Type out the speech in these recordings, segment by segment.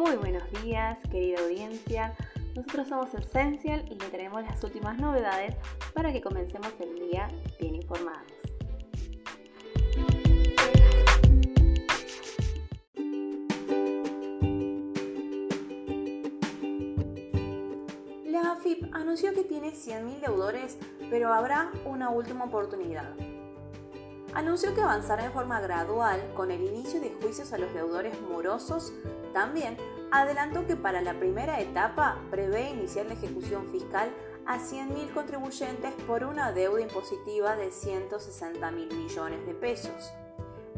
Muy buenos días, querida audiencia. Nosotros somos Essential y le traemos las últimas novedades para que comencemos el día bien informados. La AFIP anunció que tiene 100.000 deudores, pero habrá una última oportunidad. Anunció que avanzará en forma gradual con el inicio de juicios a los deudores morosos. También adelantó que para la primera etapa prevé iniciar la ejecución fiscal a 100.000 contribuyentes por una deuda impositiva de 160.000 millones de pesos.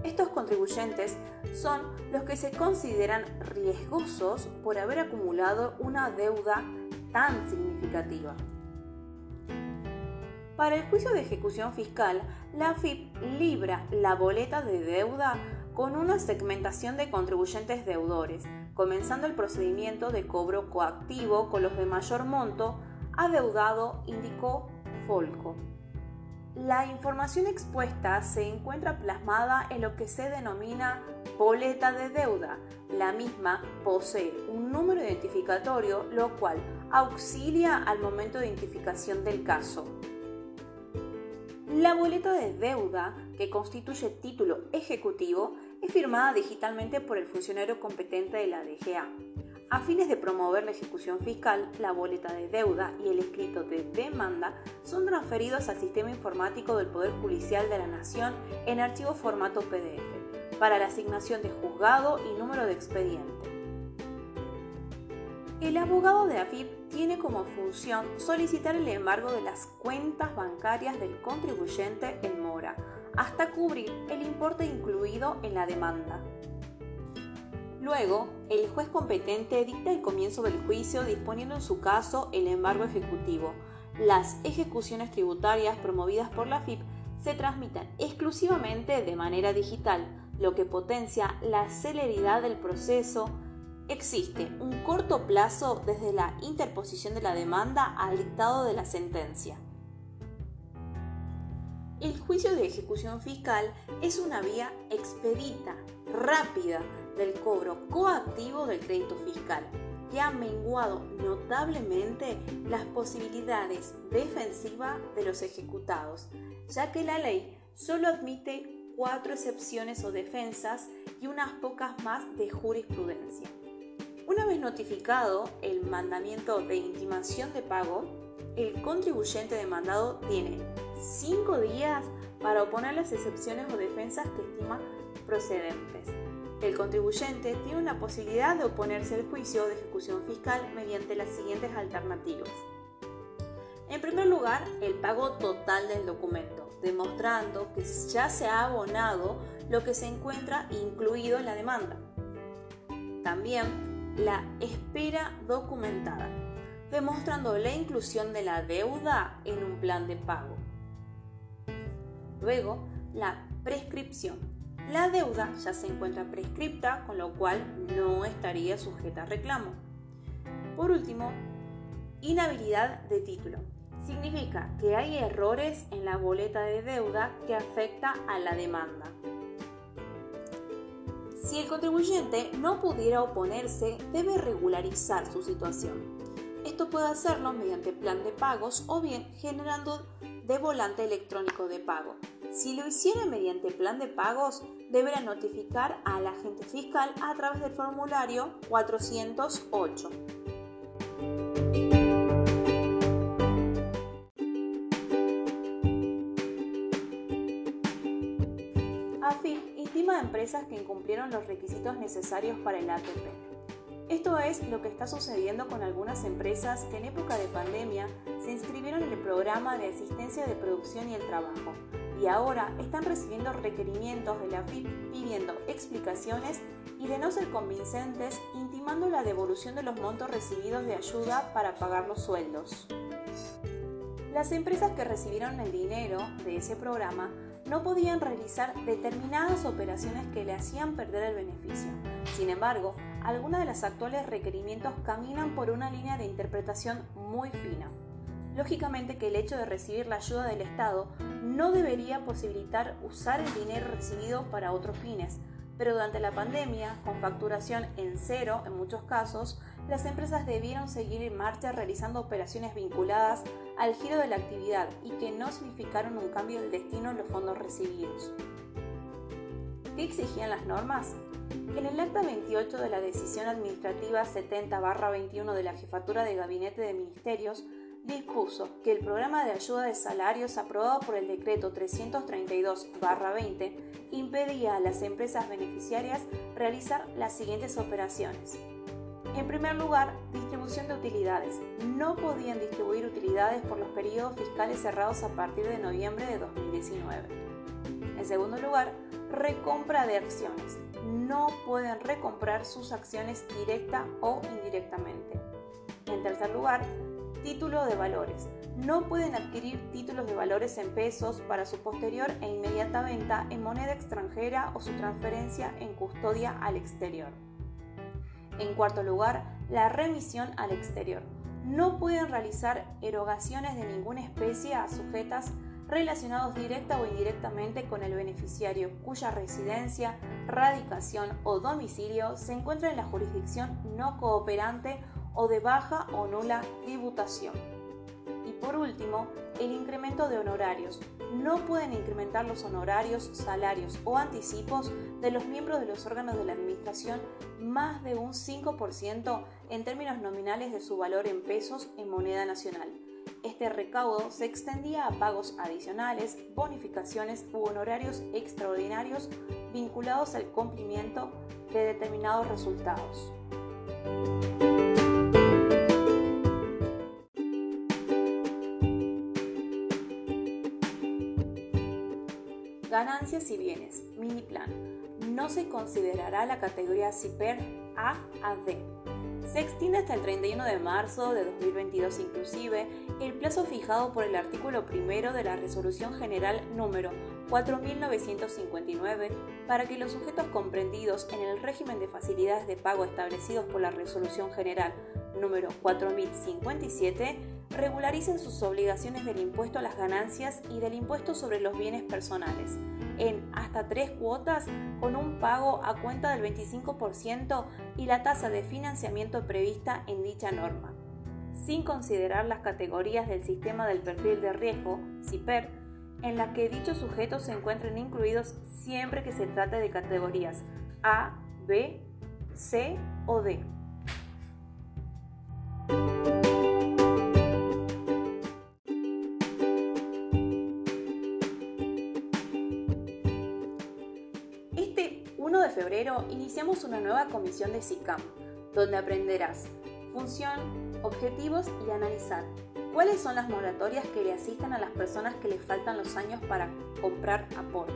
Estos contribuyentes son los que se consideran riesgosos por haber acumulado una deuda tan significativa. Para el juicio de ejecución fiscal, la AFIP libra la boleta de deuda con una segmentación de contribuyentes deudores, comenzando el procedimiento de cobro coactivo con los de mayor monto, adeudado, indicó Folco. La información expuesta se encuentra plasmada en lo que se denomina boleta de deuda. La misma posee un número identificatorio, lo cual auxilia al momento de identificación del caso. La boleta de deuda, que constituye título ejecutivo, es firmada digitalmente por el funcionario competente de la DGA. A fines de promover la ejecución fiscal, la boleta de deuda y el escrito de demanda son transferidos al sistema informático del Poder Judicial de la Nación en archivo formato PDF para la asignación de juzgado y número de expediente. El abogado de AFIP tiene como función solicitar el embargo de las cuentas bancarias del contribuyente en mora hasta cubrir el importe incluido en la demanda. Luego, el juez competente dicta el comienzo del juicio disponiendo en su caso el embargo ejecutivo. Las ejecuciones tributarias promovidas por la AFIP se transmiten exclusivamente de manera digital, lo que potencia la celeridad del proceso, Existe un corto plazo desde la interposición de la demanda al dictado de la sentencia. El juicio de ejecución fiscal es una vía expedita, rápida, del cobro coactivo del crédito fiscal, que ha menguado notablemente las posibilidades defensivas de los ejecutados, ya que la ley solo admite cuatro excepciones o defensas y unas pocas más de jurisprudencia. Una vez notificado el mandamiento de intimación de pago, el contribuyente demandado tiene cinco días para oponer las excepciones o defensas que estima procedentes. El contribuyente tiene una posibilidad de oponerse al juicio de ejecución fiscal mediante las siguientes alternativas. En primer lugar, el pago total del documento, demostrando que ya se ha abonado lo que se encuentra incluido en la demanda. También la espera documentada, demostrando la inclusión de la deuda en un plan de pago. Luego, la prescripción. La deuda ya se encuentra prescripta, con lo cual no estaría sujeta a reclamo. Por último, inhabilidad de título. Significa que hay errores en la boleta de deuda que afecta a la demanda. Si el contribuyente no pudiera oponerse, debe regularizar su situación. Esto puede hacerlo mediante plan de pagos o bien generando de volante electrónico de pago. Si lo hiciera mediante plan de pagos, deberá notificar al agente fiscal a través del formulario 408. Empresas que incumplieron los requisitos necesarios para el ATP. Esto es lo que está sucediendo con algunas empresas que en época de pandemia se inscribieron en el programa de asistencia de producción y el trabajo y ahora están recibiendo requerimientos de la AFIP pidiendo explicaciones y de no ser convincentes, intimando la devolución de los montos recibidos de ayuda para pagar los sueldos. Las empresas que recibieron el dinero de ese programa no podían realizar determinadas operaciones que le hacían perder el beneficio. Sin embargo, algunos de los actuales requerimientos caminan por una línea de interpretación muy fina. Lógicamente que el hecho de recibir la ayuda del Estado no debería posibilitar usar el dinero recibido para otros fines, pero durante la pandemia, con facturación en cero en muchos casos, las empresas debieron seguir en marcha realizando operaciones vinculadas al giro de la actividad y que no significaron un cambio del destino en los fondos recibidos. ¿Qué exigían las normas? En el acta 28 de la decisión administrativa 70-21 de la Jefatura de Gabinete de Ministerios, dispuso que el programa de ayuda de salarios aprobado por el decreto 332-20 impedía a las empresas beneficiarias realizar las siguientes operaciones. En primer lugar, distribución de utilidades. No podían distribuir utilidades por los periodos fiscales cerrados a partir de noviembre de 2019. En segundo lugar, recompra de acciones. No pueden recomprar sus acciones directa o indirectamente. En tercer lugar, título de valores. No pueden adquirir títulos de valores en pesos para su posterior e inmediata venta en moneda extranjera o su transferencia en custodia al exterior. En cuarto lugar, la remisión al exterior. No pueden realizar erogaciones de ninguna especie a sujetas relacionados directa o indirectamente con el beneficiario cuya residencia, radicación o domicilio se encuentra en la jurisdicción no cooperante o de baja o nula tributación. Y por último, el incremento de honorarios. No pueden incrementar los honorarios, salarios o anticipos de los miembros de los órganos de la Administración más de un 5% en términos nominales de su valor en pesos en moneda nacional. Este recaudo se extendía a pagos adicionales, bonificaciones u honorarios extraordinarios vinculados al cumplimiento de determinados resultados. Ganancias y bienes. Mini plan. No se considerará la categoría CIPER A a D. Se extiende hasta el 31 de marzo de 2022 inclusive el plazo fijado por el artículo primero de la Resolución General número 4959 para que los sujetos comprendidos en el régimen de facilidades de pago establecidos por la Resolución General número 4057 regularicen sus obligaciones del impuesto a las ganancias y del impuesto sobre los bienes personales en hasta tres cuotas con un pago a cuenta del 25% y la tasa de financiamiento prevista en dicha norma, sin considerar las categorías del sistema del perfil de riesgo, CIPER, en la que dichos sujetos se encuentren incluidos siempre que se trate de categorías A, B, C o D. febrero iniciamos una nueva comisión de SICAM, donde aprenderás función, objetivos y analizar cuáles son las moratorias que le asisten a las personas que les faltan los años para comprar aporte,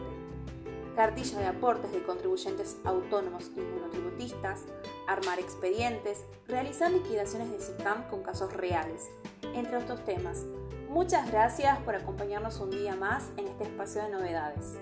cartilla de aportes de contribuyentes autónomos y monotributistas, armar expedientes, realizar liquidaciones de SICAM con casos reales, entre otros temas. Muchas gracias por acompañarnos un día más en este espacio de novedades.